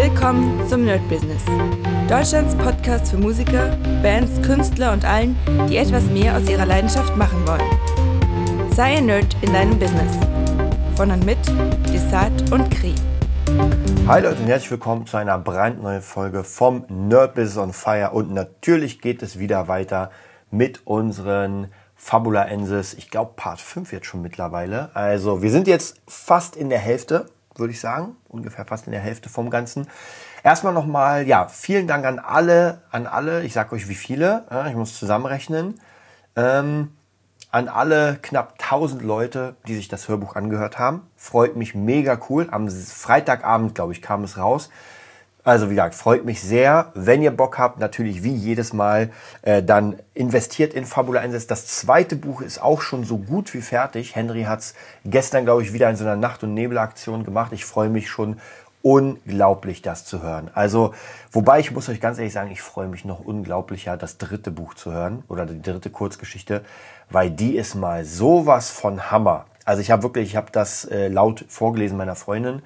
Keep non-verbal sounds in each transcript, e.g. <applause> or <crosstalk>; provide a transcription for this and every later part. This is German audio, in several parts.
Willkommen zum Nerd Business. Deutschlands Podcast für Musiker, Bands, Künstler und allen, die etwas mehr aus ihrer Leidenschaft machen wollen. Sei ein Nerd in deinem Business. Von und mit Desart und Kri. Hi Leute und herzlich willkommen zu einer brandneuen Folge vom Nerd Business on Fire. Und natürlich geht es wieder weiter mit unseren Fabula Ensis. Ich glaube Part 5 jetzt schon mittlerweile. Also wir sind jetzt fast in der Hälfte würde ich sagen. Ungefähr fast in der Hälfte vom Ganzen. Erstmal nochmal, ja, vielen Dank an alle, an alle, ich sage euch wie viele, ich muss zusammenrechnen, ähm, an alle knapp 1000 Leute, die sich das Hörbuch angehört haben. Freut mich mega cool. Am Freitagabend, glaube ich, kam es raus. Also wie gesagt, freut mich sehr. Wenn ihr Bock habt, natürlich wie jedes Mal, äh, dann investiert in Fabula 1. Das zweite Buch ist auch schon so gut wie fertig. Henry hat es gestern, glaube ich, wieder in so einer Nacht- und Nebelaktion gemacht. Ich freue mich schon unglaublich, das zu hören. Also, wobei ich muss euch ganz ehrlich sagen, ich freue mich noch unglaublicher, das dritte Buch zu hören oder die dritte Kurzgeschichte, weil die ist mal sowas von Hammer. Also ich habe wirklich, ich habe das äh, laut vorgelesen meiner Freundin,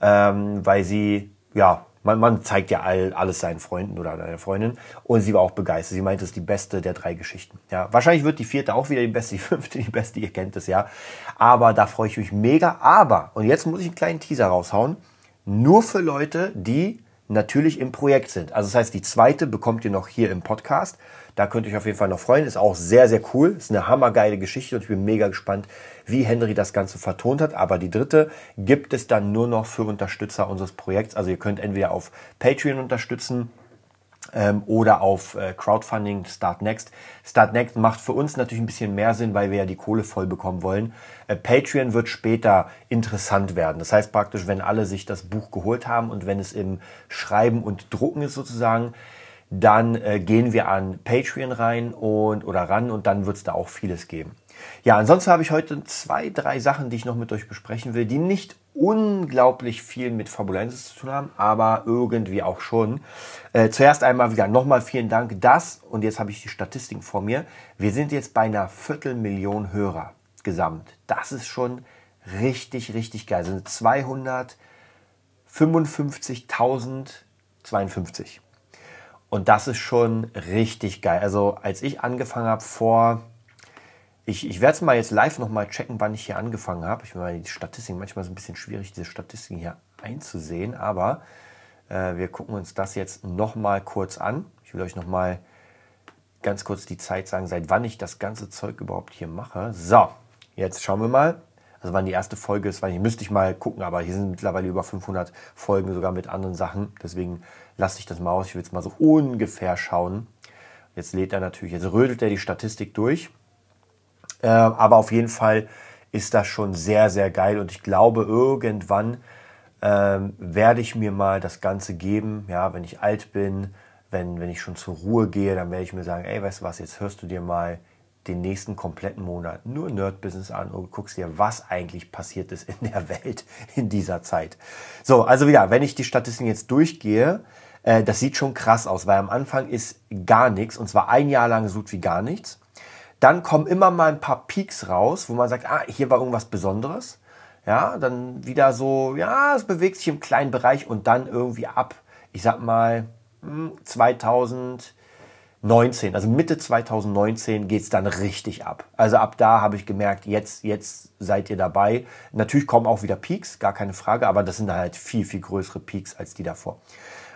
ähm, weil sie ja man, man zeigt ja all, alles seinen Freunden oder deiner Freundin. Und sie war auch begeistert. Sie meinte, es ist die beste der drei Geschichten. Ja, wahrscheinlich wird die vierte auch wieder die beste, die fünfte die beste. Ihr kennt es ja. Aber da freue ich mich mega. Aber, und jetzt muss ich einen kleinen Teaser raushauen. Nur für Leute, die natürlich im Projekt sind. Also das heißt, die zweite bekommt ihr noch hier im Podcast. Da könnt ihr euch auf jeden Fall noch freuen. Ist auch sehr, sehr cool. Ist eine hammergeile Geschichte und ich bin mega gespannt, wie Henry das Ganze vertont hat. Aber die dritte gibt es dann nur noch für Unterstützer unseres Projekts. Also ihr könnt entweder auf Patreon unterstützen ähm, oder auf äh, Crowdfunding Start Next. Start Next macht für uns natürlich ein bisschen mehr Sinn, weil wir ja die Kohle voll bekommen wollen. Äh, Patreon wird später interessant werden. Das heißt praktisch, wenn alle sich das Buch geholt haben und wenn es im Schreiben und Drucken ist sozusagen, dann äh, gehen wir an Patreon rein und oder ran und dann wird es da auch vieles geben. Ja, ansonsten habe ich heute zwei, drei Sachen, die ich noch mit euch besprechen will, die nicht unglaublich viel mit Fabulensis zu tun haben, aber irgendwie auch schon. Äh, zuerst einmal wieder nochmal vielen Dank, dass, und jetzt habe ich die Statistiken vor mir, wir sind jetzt bei einer Viertelmillion Hörer gesamt. Das ist schon richtig, richtig geil. Das sind 255.052. Und das ist schon richtig geil. Also als ich angefangen habe vor, ich, ich werde es mal jetzt live nochmal checken, wann ich hier angefangen habe. Ich meine, die Statistiken, manchmal ist es ein bisschen schwierig, diese Statistiken hier einzusehen, aber äh, wir gucken uns das jetzt nochmal kurz an. Ich will euch nochmal ganz kurz die Zeit sagen, seit wann ich das ganze Zeug überhaupt hier mache. So, jetzt schauen wir mal. Also wann die erste Folge ist, weil ich müsste ich mal gucken, aber hier sind mittlerweile über 500 Folgen sogar mit anderen Sachen. Deswegen lasse ich das mal aus. Ich will jetzt mal so ungefähr schauen. Jetzt lädt er natürlich, jetzt rödelt er die Statistik durch. Äh, aber auf jeden Fall ist das schon sehr, sehr geil. Und ich glaube, irgendwann ähm, werde ich mir mal das Ganze geben. Ja, wenn ich alt bin, wenn, wenn ich schon zur Ruhe gehe, dann werde ich mir sagen, ey, weißt du was, jetzt hörst du dir mal den nächsten kompletten Monat nur Nerd-Business an und guckst dir, was eigentlich passiert ist in der Welt in dieser Zeit. So, also wieder, wenn ich die Statistiken jetzt durchgehe, äh, das sieht schon krass aus, weil am Anfang ist gar nichts und zwar ein Jahr lang so gut wie gar nichts. Dann kommen immer mal ein paar Peaks raus, wo man sagt, ah, hier war irgendwas Besonderes. Ja, dann wieder so, ja, es bewegt sich im kleinen Bereich und dann irgendwie ab, ich sag mal, 2000, hm, 19, also Mitte 2019 geht's dann richtig ab. Also ab da habe ich gemerkt, jetzt, jetzt seid ihr dabei. Natürlich kommen auch wieder Peaks, gar keine Frage, aber das sind halt viel, viel größere Peaks als die davor.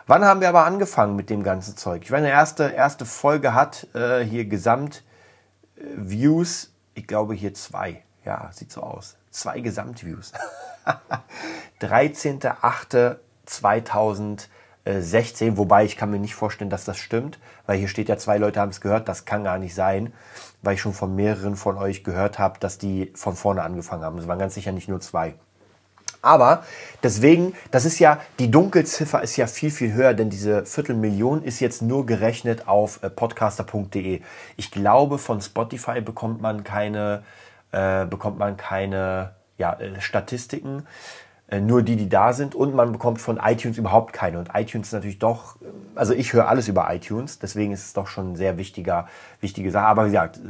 Wann haben wir aber angefangen mit dem ganzen Zeug? Ich meine, erste, erste Folge hat äh, hier Gesamtviews, äh, ich glaube hier zwei. Ja, sieht so aus. Zwei Gesamtviews. <laughs> 13.08.2019. 16, wobei ich kann mir nicht vorstellen, dass das stimmt, weil hier steht ja, zwei Leute haben es gehört, das kann gar nicht sein, weil ich schon von mehreren von euch gehört habe, dass die von vorne angefangen haben. Es waren ganz sicher nicht nur zwei. Aber deswegen, das ist ja, die Dunkelziffer ist ja viel, viel höher, denn diese Viertelmillion ist jetzt nur gerechnet auf äh, podcaster.de. Ich glaube, von Spotify bekommt man keine, äh, bekommt man keine ja, äh, Statistiken. Äh, nur die, die da sind und man bekommt von iTunes überhaupt keine. Und iTunes ist natürlich doch, also ich höre alles über iTunes, deswegen ist es doch schon ein sehr wichtiger, wichtige Sache. Aber wie gesagt,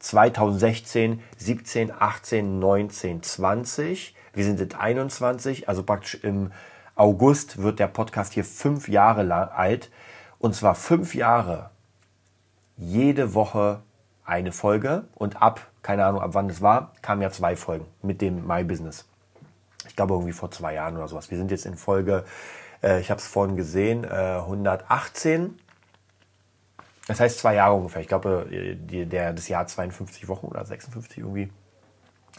2016, 17, 18, 19, 20, wir sind jetzt 21, also praktisch im August wird der Podcast hier fünf Jahre lang alt. Und zwar fünf Jahre jede Woche eine Folge und ab, keine Ahnung, ab wann das war, kamen ja zwei Folgen mit dem My Business. Ich glaube irgendwie vor zwei Jahren oder sowas. Wir sind jetzt in Folge, äh, ich habe es vorhin gesehen, äh, 118. Das heißt zwei Jahre ungefähr. Ich glaube, äh, die, der, das Jahr 52 Wochen oder 56 irgendwie.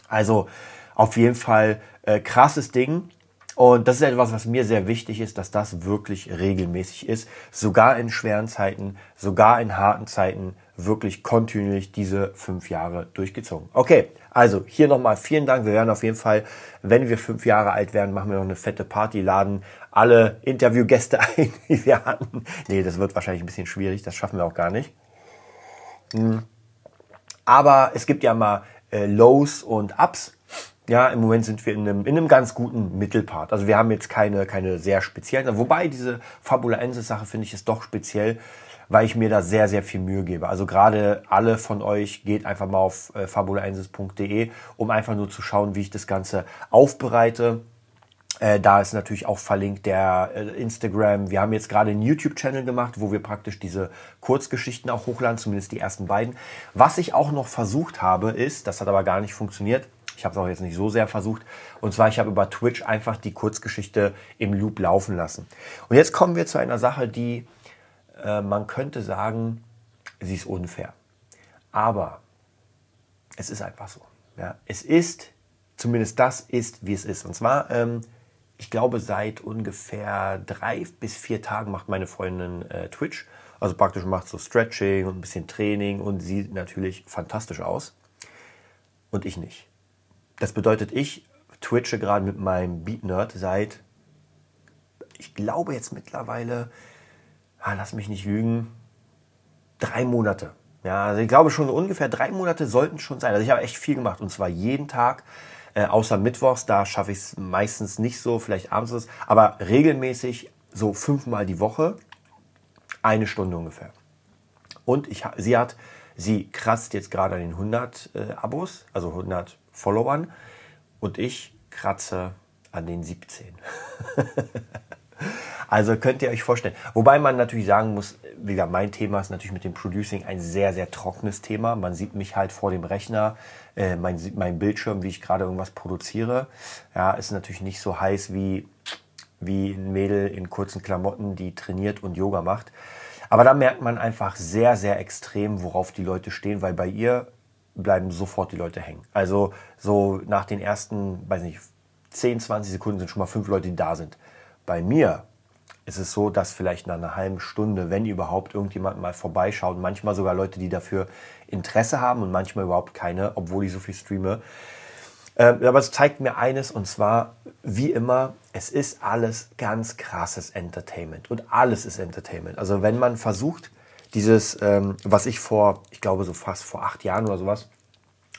Also auf jeden Fall äh, krasses Ding. Und das ist etwas, was mir sehr wichtig ist, dass das wirklich regelmäßig ist. Sogar in schweren Zeiten, sogar in harten Zeiten, wirklich kontinuierlich diese fünf Jahre durchgezogen. Okay, also hier nochmal vielen Dank. Wir werden auf jeden Fall, wenn wir fünf Jahre alt werden, machen wir noch eine fette Party, laden alle Interviewgäste <laughs> ein, die wir hatten. Nee, das wird wahrscheinlich ein bisschen schwierig, das schaffen wir auch gar nicht. Hm. Aber es gibt ja mal äh, Lows und Ups. Ja, im Moment sind wir in einem, in einem ganz guten Mittelpart. Also wir haben jetzt keine, keine sehr speziellen, wobei diese Fabulaensis-Sache finde ich ist doch speziell, weil ich mir da sehr, sehr viel Mühe gebe. Also gerade alle von euch geht einfach mal auf äh, fabulaensis.de, um einfach nur zu schauen, wie ich das Ganze aufbereite. Äh, da ist natürlich auch verlinkt der äh, Instagram. Wir haben jetzt gerade einen YouTube-Channel gemacht, wo wir praktisch diese Kurzgeschichten auch hochladen, zumindest die ersten beiden. Was ich auch noch versucht habe, ist, das hat aber gar nicht funktioniert, ich habe es auch jetzt nicht so sehr versucht. Und zwar, ich habe über Twitch einfach die Kurzgeschichte im Loop laufen lassen. Und jetzt kommen wir zu einer Sache, die äh, man könnte sagen, sie ist unfair. Aber es ist einfach so. Ja. Es ist, zumindest das ist, wie es ist. Und zwar, ähm, ich glaube, seit ungefähr drei bis vier Tagen macht meine Freundin äh, Twitch. Also praktisch macht so Stretching und ein bisschen Training und sieht natürlich fantastisch aus. Und ich nicht. Das bedeutet, ich twitche gerade mit meinem Beat Nerd seit, ich glaube jetzt mittlerweile, ah, lass mich nicht lügen, drei Monate. Ja, also ich glaube schon ungefähr drei Monate sollten schon sein. Also ich habe echt viel gemacht und zwar jeden Tag, äh, außer Mittwochs, da schaffe ich es meistens nicht so, vielleicht abends ist, aber regelmäßig so fünfmal die Woche, eine Stunde ungefähr. Und ich, sie hat, sie kratzt jetzt gerade an den 100 äh, Abos, also 100 Followern und ich kratze an den 17. <laughs> also könnt ihr euch vorstellen. Wobei man natürlich sagen muss, wie gesagt, mein Thema ist natürlich mit dem Producing ein sehr, sehr trockenes Thema. Man sieht mich halt vor dem Rechner, äh, mein, mein Bildschirm, wie ich gerade irgendwas produziere. Ja, ist natürlich nicht so heiß wie, wie ein Mädel in kurzen Klamotten, die trainiert und Yoga macht. Aber da merkt man einfach sehr, sehr extrem, worauf die Leute stehen, weil bei ihr bleiben sofort die Leute hängen. Also so nach den ersten, weiß nicht, 10, 20 Sekunden sind schon mal fünf Leute, die da sind. Bei mir ist es so, dass vielleicht nach einer halben Stunde, wenn überhaupt, irgendjemand mal vorbeischaut, manchmal sogar Leute, die dafür Interesse haben und manchmal überhaupt keine, obwohl ich so viel streame. Ähm, aber es zeigt mir eines und zwar, wie immer, es ist alles ganz krasses Entertainment und alles ist Entertainment. Also wenn man versucht, dieses, ähm, was ich vor, ich glaube so fast vor acht Jahren oder sowas,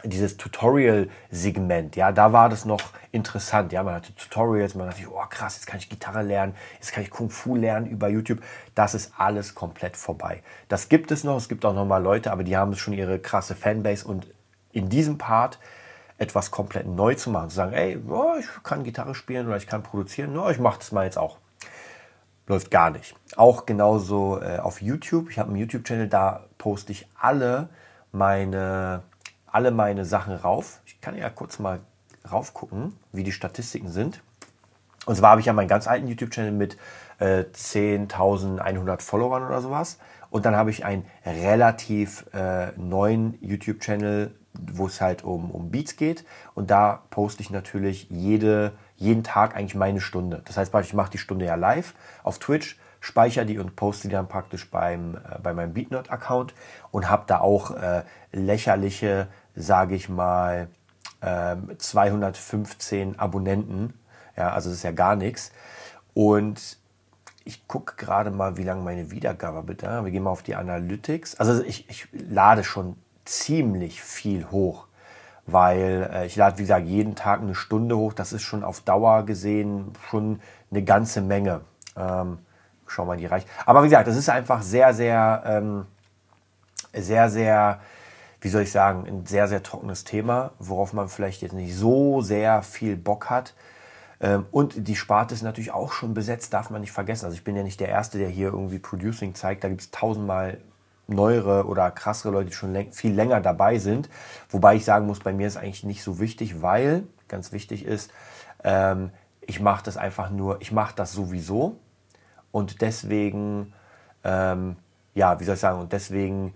dieses Tutorial-Segment, ja, da war das noch interessant. Ja, man hatte Tutorials, man dachte, oh krass, jetzt kann ich Gitarre lernen, jetzt kann ich Kung Fu lernen über YouTube. Das ist alles komplett vorbei. Das gibt es noch, es gibt auch noch mal Leute, aber die haben schon ihre krasse Fanbase und in diesem Part etwas komplett neu zu machen, zu sagen, ey, oh, ich kann Gitarre spielen oder ich kann produzieren, oh, ich mache das mal jetzt auch läuft gar nicht. Auch genauso äh, auf YouTube. Ich habe einen YouTube-Channel, da poste ich alle meine, alle meine Sachen rauf. Ich kann ja kurz mal raufgucken, wie die Statistiken sind. Und zwar habe ich ja meinen ganz alten YouTube-Channel mit äh, 10.100 Followern oder sowas. Und dann habe ich einen relativ äh, neuen YouTube-Channel, wo es halt um, um Beats geht. Und da poste ich natürlich jede jeden Tag eigentlich meine Stunde. Das heißt, ich mache die Stunde ja live auf Twitch, speichere die und poste die dann praktisch beim, äh, bei meinem BeatNode-Account und habe da auch äh, lächerliche, sage ich mal, äh, 215 Abonnenten. Ja, also das ist ja gar nichts. Und ich gucke gerade mal, wie lange meine Wiedergabe bitte. Wir gehen mal auf die Analytics. Also ich, ich lade schon ziemlich viel hoch weil äh, ich lade, wie gesagt, jeden Tag eine Stunde hoch. Das ist schon auf Dauer gesehen schon eine ganze Menge. Ähm, schau mal, die reicht. Aber wie gesagt, das ist einfach sehr, sehr, ähm, sehr, sehr, wie soll ich sagen, ein sehr, sehr trockenes Thema, worauf man vielleicht jetzt nicht so sehr viel Bock hat. Ähm, und die Sparte ist natürlich auch schon besetzt, darf man nicht vergessen. Also ich bin ja nicht der Erste, der hier irgendwie Producing zeigt. Da gibt es tausendmal neuere oder krassere Leute, die schon viel länger dabei sind. Wobei ich sagen muss, bei mir ist eigentlich nicht so wichtig, weil ganz wichtig ist, ähm, ich mache das einfach nur, ich mache das sowieso und deswegen, ähm, ja, wie soll ich sagen, und deswegen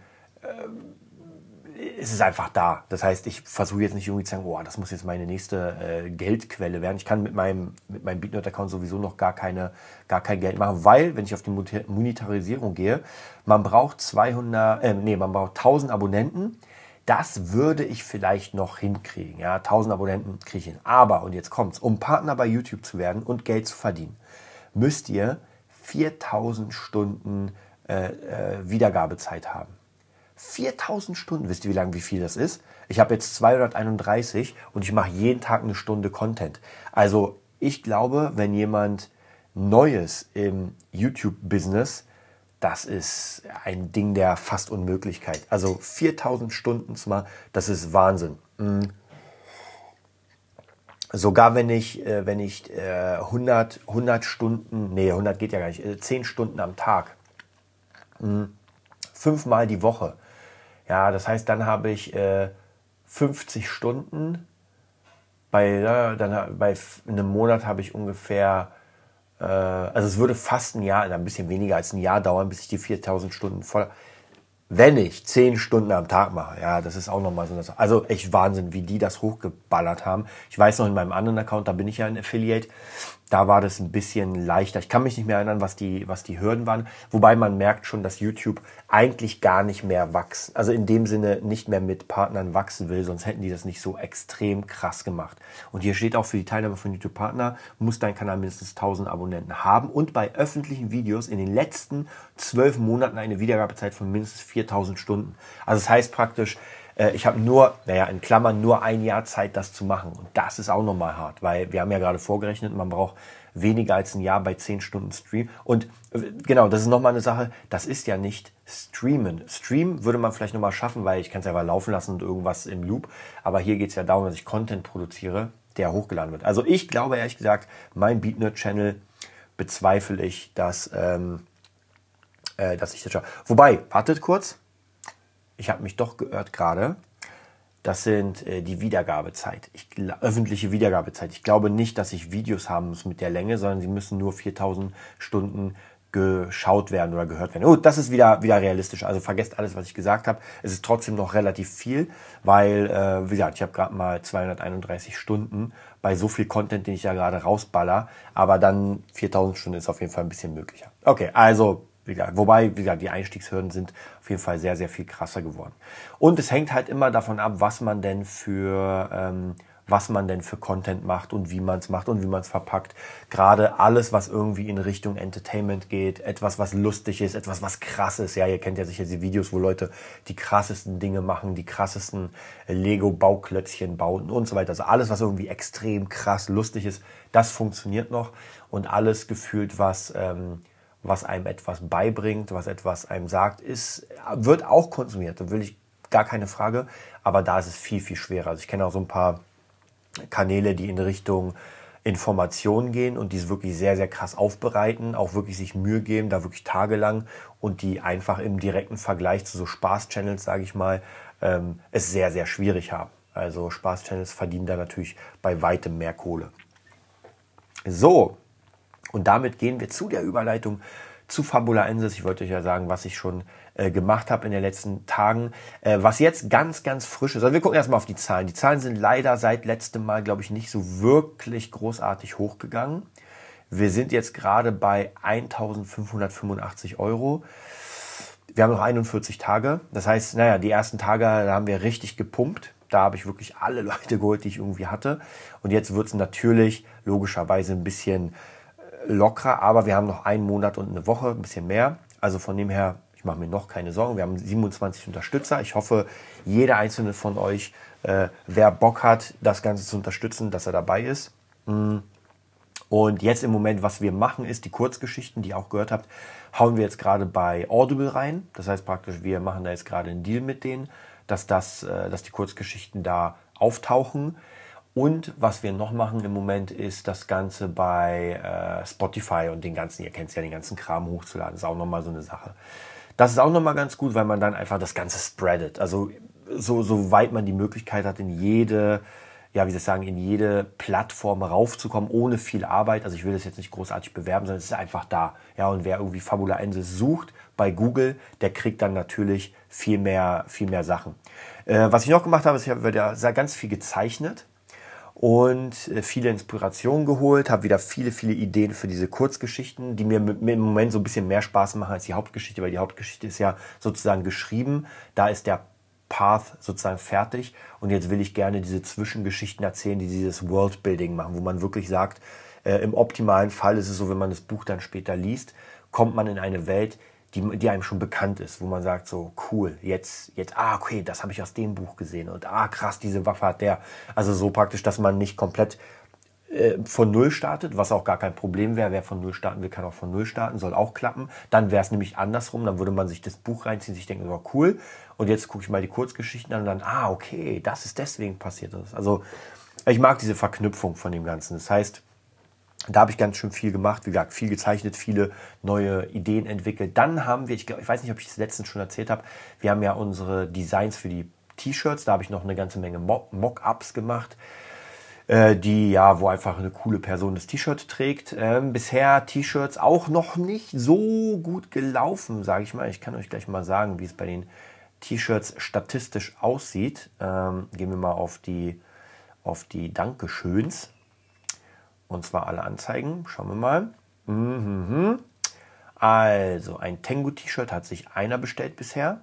ist es einfach da. Das heißt, ich versuche jetzt nicht irgendwie zu sagen, oh, das muss jetzt meine nächste äh, Geldquelle werden. Ich kann mit meinem, mit meinem BeatNerd-Account sowieso noch gar, keine, gar kein Geld machen, weil, wenn ich auf die Monetarisierung gehe, man braucht 200, äh, nee, man braucht 1000 Abonnenten. Das würde ich vielleicht noch hinkriegen. Ja, 1000 Abonnenten kriege ich hin. Aber, und jetzt kommt's, um Partner bei YouTube zu werden und Geld zu verdienen, müsst ihr 4000 Stunden äh, äh, Wiedergabezeit haben. 4000 Stunden. Wisst ihr, wie lange, wie viel das ist? Ich habe jetzt 231 und ich mache jeden Tag eine Stunde Content. Also ich glaube, wenn jemand Neues im YouTube-Business, das ist ein Ding der fast Unmöglichkeit. Also 4000 Stunden machen, das ist Wahnsinn. Mhm. Sogar wenn ich, äh, wenn ich 100, 100 Stunden, nee, 100 geht ja gar nicht, 10 äh, Stunden am Tag, mhm. fünfmal die Woche, ja, das heißt, dann habe ich äh, 50 Stunden. Bei, dann, bei einem Monat habe ich ungefähr, äh, also es würde fast ein Jahr, ein bisschen weniger als ein Jahr dauern, bis ich die 4000 Stunden voll. Wenn ich 10 Stunden am Tag mache, ja, das ist auch nochmal so. Also echt Wahnsinn, wie die das hochgeballert haben. Ich weiß noch in meinem anderen Account, da bin ich ja ein Affiliate da war das ein bisschen leichter. Ich kann mich nicht mehr erinnern, was die, was die Hürden waren. Wobei man merkt schon, dass YouTube eigentlich gar nicht mehr wachsen. Also in dem Sinne nicht mehr mit Partnern wachsen will, sonst hätten die das nicht so extrem krass gemacht. Und hier steht auch für die Teilnahme von YouTube Partner, muss dein Kanal mindestens 1000 Abonnenten haben und bei öffentlichen Videos in den letzten zwölf Monaten eine Wiedergabezeit von mindestens 4000 Stunden. Also das heißt praktisch, äh, ich habe nur, naja, in Klammern nur ein Jahr Zeit, das zu machen. Und das ist auch nochmal hart, weil wir haben ja gerade vorgerechnet, man braucht weniger als ein Jahr bei 10 Stunden Stream. Und äh, genau, das ist nochmal eine Sache, das ist ja nicht Streamen. Stream würde man vielleicht nochmal schaffen, weil ich kann es mal laufen lassen und irgendwas im Loop. Aber hier geht es ja darum, dass ich Content produziere, der hochgeladen wird. Also ich glaube ehrlich gesagt, mein BeatNerd-Channel bezweifle ich, dass, ähm, äh, dass ich das schaffe. Wobei, wartet kurz ich habe mich doch geirrt gerade. Das sind äh, die Wiedergabezeit, ich, öffentliche Wiedergabezeit. Ich glaube nicht, dass ich Videos haben muss mit der Länge, sondern sie müssen nur 4000 Stunden geschaut werden oder gehört werden. Oh, das ist wieder, wieder realistisch. Also vergesst alles, was ich gesagt habe. Es ist trotzdem noch relativ viel, weil, äh, wie gesagt, ich habe gerade mal 231 Stunden bei so viel Content, den ich ja gerade rausballer. Aber dann 4000 Stunden ist auf jeden Fall ein bisschen möglicher. Okay, also wobei, wie gesagt, die Einstiegshürden sind auf jeden Fall sehr, sehr viel krasser geworden. Und es hängt halt immer davon ab, was man denn für, ähm, was man denn für Content macht und wie man es macht und wie man es verpackt. Gerade alles, was irgendwie in Richtung Entertainment geht, etwas, was lustig ist, etwas, was krass ist. Ja, ihr kennt ja sicher die Videos, wo Leute die krassesten Dinge machen, die krassesten Lego-Bauklötzchen bauen und so weiter. Also alles, was irgendwie extrem krass lustig ist, das funktioniert noch. Und alles gefühlt, was ähm, was einem etwas beibringt, was etwas einem sagt, ist, wird auch konsumiert. Da will ich gar keine Frage. Aber da ist es viel, viel schwerer. Also ich kenne auch so ein paar Kanäle, die in Richtung Informationen gehen und die es wirklich sehr, sehr krass aufbereiten, auch wirklich sich Mühe geben, da wirklich tagelang und die einfach im direkten Vergleich zu so Spaß-Channels, sage ich mal, ähm, es sehr, sehr schwierig haben. Also Spaß-Channels verdienen da natürlich bei weitem mehr Kohle. So, und damit gehen wir zu der Überleitung zu Fabula Ensis. Ich wollte euch ja sagen, was ich schon äh, gemacht habe in den letzten Tagen. Äh, was jetzt ganz, ganz frisch ist. Also wir gucken erstmal auf die Zahlen. Die Zahlen sind leider seit letztem Mal, glaube ich, nicht so wirklich großartig hochgegangen. Wir sind jetzt gerade bei 1585 Euro. Wir haben noch 41 Tage. Das heißt, naja, die ersten Tage, da haben wir richtig gepumpt. Da habe ich wirklich alle <laughs> Leute geholt, die ich irgendwie hatte. Und jetzt wird es natürlich logischerweise ein bisschen lockerer, aber wir haben noch einen Monat und eine Woche, ein bisschen mehr. Also von dem her, ich mache mir noch keine Sorgen. Wir haben 27 Unterstützer. Ich hoffe, jeder einzelne von euch, äh, wer Bock hat, das Ganze zu unterstützen, dass er dabei ist. Mm. Und jetzt im Moment, was wir machen, ist die Kurzgeschichten, die ihr auch gehört habt, hauen wir jetzt gerade bei Audible rein. Das heißt praktisch, wir machen da jetzt gerade einen Deal mit denen, dass, das, äh, dass die Kurzgeschichten da auftauchen. Und was wir noch machen im Moment ist das Ganze bei äh, Spotify und den ganzen, ihr kennt es ja, den ganzen Kram hochzuladen. Ist auch nochmal so eine Sache. Das ist auch nochmal ganz gut, weil man dann einfach das Ganze spreadet. Also so, so weit man die Möglichkeit hat, in jede, ja, wie soll ich sagen, in jede Plattform raufzukommen, ohne viel Arbeit. Also ich will das jetzt nicht großartig bewerben, sondern es ist einfach da. Ja, und wer irgendwie Fabula Ensis sucht bei Google, der kriegt dann natürlich viel mehr, viel mehr Sachen. Äh, was ich noch gemacht habe, ist, ich habe ganz viel gezeichnet und äh, viele Inspirationen geholt, habe wieder viele, viele Ideen für diese Kurzgeschichten, die mir im Moment so ein bisschen mehr Spaß machen als die Hauptgeschichte, weil die Hauptgeschichte ist ja sozusagen geschrieben. Da ist der Path sozusagen fertig und jetzt will ich gerne diese Zwischengeschichten erzählen, die dieses Worldbuilding machen, wo man wirklich sagt, äh, im optimalen Fall ist es so, wenn man das Buch dann später liest, kommt man in eine Welt, die, die einem schon bekannt ist, wo man sagt so, cool, jetzt, jetzt, ah, okay, das habe ich aus dem Buch gesehen und ah, krass, diese Waffe hat der. Also so praktisch, dass man nicht komplett äh, von Null startet, was auch gar kein Problem wäre. Wer von Null starten will, kann auch von Null starten, soll auch klappen. Dann wäre es nämlich andersrum, dann würde man sich das Buch reinziehen, sich denken, so cool, und jetzt gucke ich mal die Kurzgeschichten an und dann, ah, okay, das ist deswegen passiert. Also ich mag diese Verknüpfung von dem Ganzen. Das heißt, da habe ich ganz schön viel gemacht, wie gesagt, viel gezeichnet, viele neue Ideen entwickelt. Dann haben wir, ich, glaub, ich weiß nicht, ob ich das letztens schon erzählt habe, wir haben ja unsere Designs für die T-Shirts, da habe ich noch eine ganze Menge Mock-ups gemacht, äh, die ja, wo einfach eine coole Person das T-Shirt trägt. Ähm, bisher T-Shirts auch noch nicht so gut gelaufen, sage ich mal. Ich kann euch gleich mal sagen, wie es bei den T-Shirts statistisch aussieht. Ähm, gehen wir mal auf die, auf die Dankeschöns. Und zwar alle Anzeigen. Schauen wir mal. Mhm. Also, ein Tengu-T-Shirt hat sich einer bestellt bisher.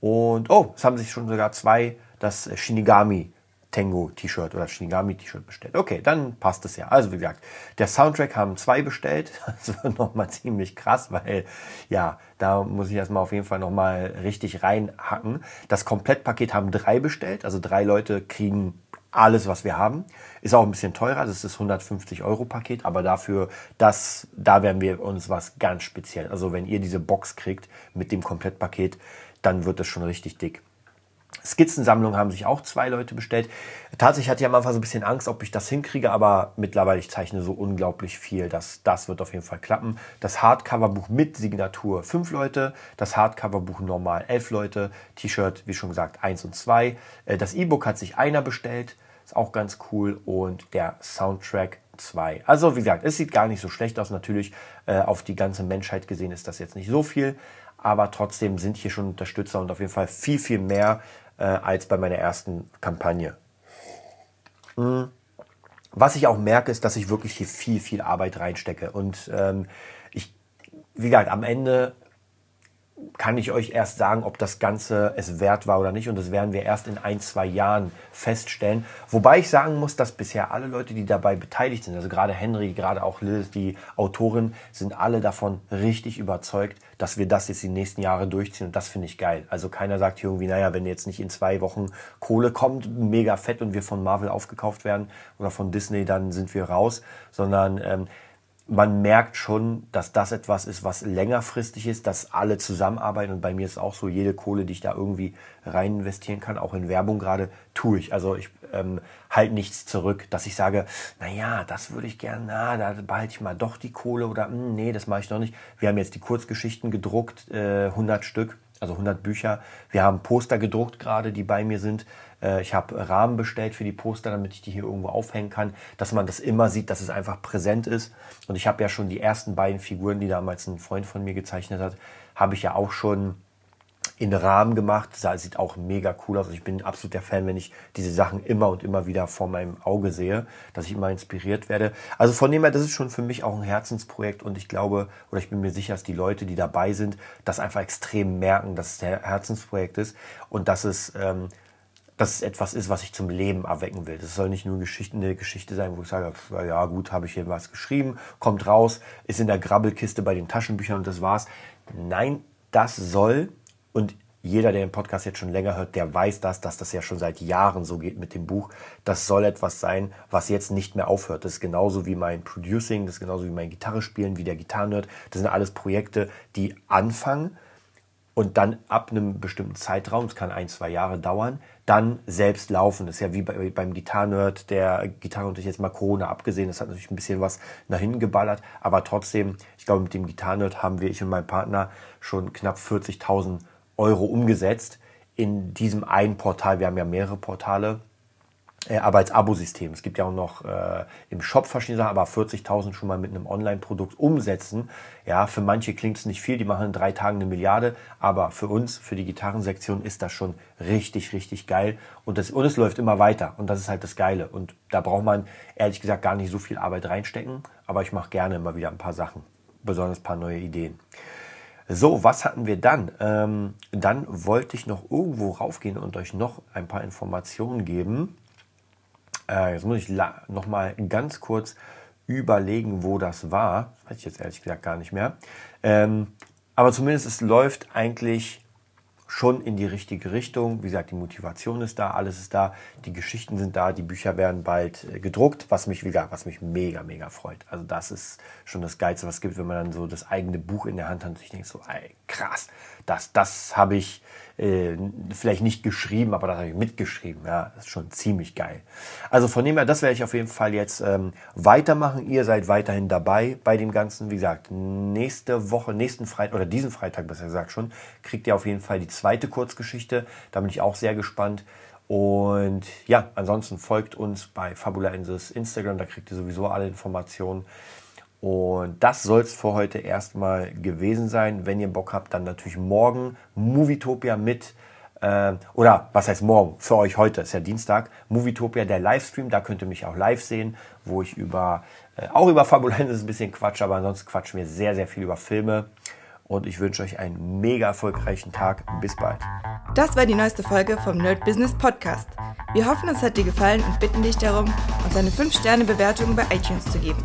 Und, oh, es haben sich schon sogar zwei das Shinigami Tengu T-Shirt oder Shinigami T-Shirt bestellt. Okay, dann passt es ja. Also wie gesagt, der Soundtrack haben zwei bestellt. <laughs> Das wird nochmal ziemlich krass, weil ja, da muss ich erstmal auf jeden Fall nochmal richtig reinhacken. Das Komplettpaket haben drei bestellt. Also drei Leute kriegen alles, was wir haben. Ist auch ein bisschen teurer, das ist das 150 Euro Paket, aber dafür, das, da werden wir uns was ganz speziell. Also wenn ihr diese Box kriegt mit dem Komplettpaket, dann wird das schon richtig dick. Skizzensammlung haben sich auch zwei Leute bestellt. Tatsächlich hatte ich am Anfang so ein bisschen Angst, ob ich das hinkriege, aber mittlerweile ich zeichne so unglaublich viel, dass das wird auf jeden Fall klappen. Das Hardcover-Buch mit Signatur fünf Leute, das Hardcover-Buch normal elf Leute, T-Shirt, wie schon gesagt, eins und zwei. Äh, das E-Book hat sich einer bestellt, ist auch ganz cool und der Soundtrack zwei. Also wie gesagt, es sieht gar nicht so schlecht aus. Natürlich äh, auf die ganze Menschheit gesehen ist das jetzt nicht so viel, aber trotzdem sind hier schon Unterstützer und auf jeden Fall viel, viel mehr äh, als bei meiner ersten Kampagne. Mhm. Was ich auch merke, ist, dass ich wirklich hier viel, viel Arbeit reinstecke. Und ähm, ich, wie gesagt, am Ende kann ich euch erst sagen, ob das Ganze es wert war oder nicht. Und das werden wir erst in ein, zwei Jahren feststellen. Wobei ich sagen muss, dass bisher alle Leute, die dabei beteiligt sind, also gerade Henry, gerade auch Liz, die Autorin, sind alle davon richtig überzeugt, dass wir das jetzt die nächsten Jahre durchziehen. Und das finde ich geil. Also keiner sagt hier irgendwie, naja, wenn jetzt nicht in zwei Wochen Kohle kommt, mega fett und wir von Marvel aufgekauft werden oder von Disney, dann sind wir raus. Sondern ähm, man merkt schon, dass das etwas ist, was längerfristig ist, dass alle zusammenarbeiten. Und bei mir ist auch so, jede Kohle, die ich da irgendwie rein investieren kann, auch in Werbung gerade, tue ich. Also ich ähm, halte nichts zurück, dass ich sage, na ja, das würde ich gerne, na, da behalte ich mal doch die Kohle oder mh, hm, nee, das mache ich noch nicht. Wir haben jetzt die Kurzgeschichten gedruckt, äh, 100 Stück, also 100 Bücher. Wir haben Poster gedruckt gerade, die bei mir sind. Äh, ich habe Rahmen bestellt für die Poster, damit ich die hier irgendwo aufhängen kann, dass man das immer sieht, dass es einfach präsent ist. Und ich habe ja schon die ersten beiden Figuren, die damals ein Freund von mir gezeichnet hat, habe ich ja auch schon in Rahmen gemacht. Das sieht auch mega cool aus. Also ich bin absolut der Fan, wenn ich diese Sachen immer und immer wieder vor meinem Auge sehe, dass ich immer inspiriert werde. Also von dem her, das ist schon für mich auch ein Herzensprojekt und ich glaube, oder ich bin mir sicher, dass die Leute, die dabei sind, das einfach extrem merken, dass es der Herzensprojekt ist und dass es ähm, dass es etwas ist, was ich zum Leben erwecken will. Das soll nicht nur Geschichte, eine Geschichte sein, wo ich sage, ja gut, habe ich hier was geschrieben, kommt raus, ist in der Grabbelkiste bei den Taschenbüchern und das war's. Nein, das soll, und jeder, der den Podcast jetzt schon länger hört, der weiß das, dass das ja schon seit Jahren so geht mit dem Buch. Das soll etwas sein, was jetzt nicht mehr aufhört. Das ist genauso wie mein Producing, das ist genauso wie mein Gitarre spielen, wie der Gitarrenerd. Das sind alles Projekte, die anfangen und dann ab einem bestimmten Zeitraum, es kann ein, zwei Jahre dauern, dann selbst laufen. Das ist ja wie bei, beim Gitarrenerd, der Gitarrenunterricht jetzt mal Corona abgesehen, das hat natürlich ein bisschen was nach hinten geballert, aber trotzdem, ich glaube, mit dem Gitarrenerd haben wir, ich und mein Partner, schon knapp 40.000 Euro umgesetzt in diesem einen Portal. Wir haben ja mehrere Portale äh, aber als Abosystem. Es gibt ja auch noch äh, im Shop verschiedene Sachen, aber 40.000 schon mal mit einem Online-Produkt umsetzen. Ja, für manche klingt es nicht viel, die machen in drei Tagen eine Milliarde, aber für uns, für die Gitarrensektion ist das schon richtig, richtig geil und, das, und es läuft immer weiter und das ist halt das Geile und da braucht man ehrlich gesagt gar nicht so viel Arbeit reinstecken, aber ich mache gerne immer wieder ein paar Sachen, besonders ein paar neue Ideen. So, was hatten wir dann? Ähm, dann wollte ich noch irgendwo raufgehen und euch noch ein paar Informationen geben. Äh, jetzt muss ich noch mal ganz kurz überlegen, wo das war. Das weiß ich jetzt ehrlich gesagt gar nicht mehr. Ähm, aber zumindest es läuft eigentlich schon in die richtige Richtung. Wie gesagt, die Motivation ist da, alles ist da, die Geschichten sind da, die Bücher werden bald äh, gedruckt, was mich wieder, was mich mega, mega freut. Also das ist schon das Geilste, was es gibt, wenn man dann so das eigene Buch in der Hand hat und sich denkt so, ey, krass, das, das habe ich äh, vielleicht nicht geschrieben, aber das habe ich mitgeschrieben. Ja, das ist schon ziemlich geil. Also von dem her, das werde ich auf jeden Fall jetzt ähm, weitermachen. Ihr seid weiterhin dabei bei dem Ganzen. Wie gesagt, nächste Woche, nächsten Freitag oder diesen Freitag besser gesagt schon, kriegt ihr auf jeden Fall die zweite Kurzgeschichte. Da bin ich auch sehr gespannt. Und ja, ansonsten folgt uns bei Fabula Ensis Instagram, da kriegt ihr sowieso alle Informationen. Und das soll es für heute erstmal gewesen sein. Wenn ihr Bock habt, dann natürlich morgen Movietopia mit, äh, oder was heißt morgen? Für euch heute, ist ja Dienstag, Movietopia, der Livestream. Da könnt ihr mich auch live sehen, wo ich über, äh, auch über Fabulensis ein bisschen quatsch, aber ansonsten quatschen wir sehr, sehr viel über Filme. Und ich wünsche euch einen mega erfolgreichen Tag. Bis bald. Das war die neueste Folge vom Nerd Business Podcast. Wir hoffen, es hat dir gefallen und bitten dich darum, uns eine 5-Sterne-Bewertung bei iTunes zu geben.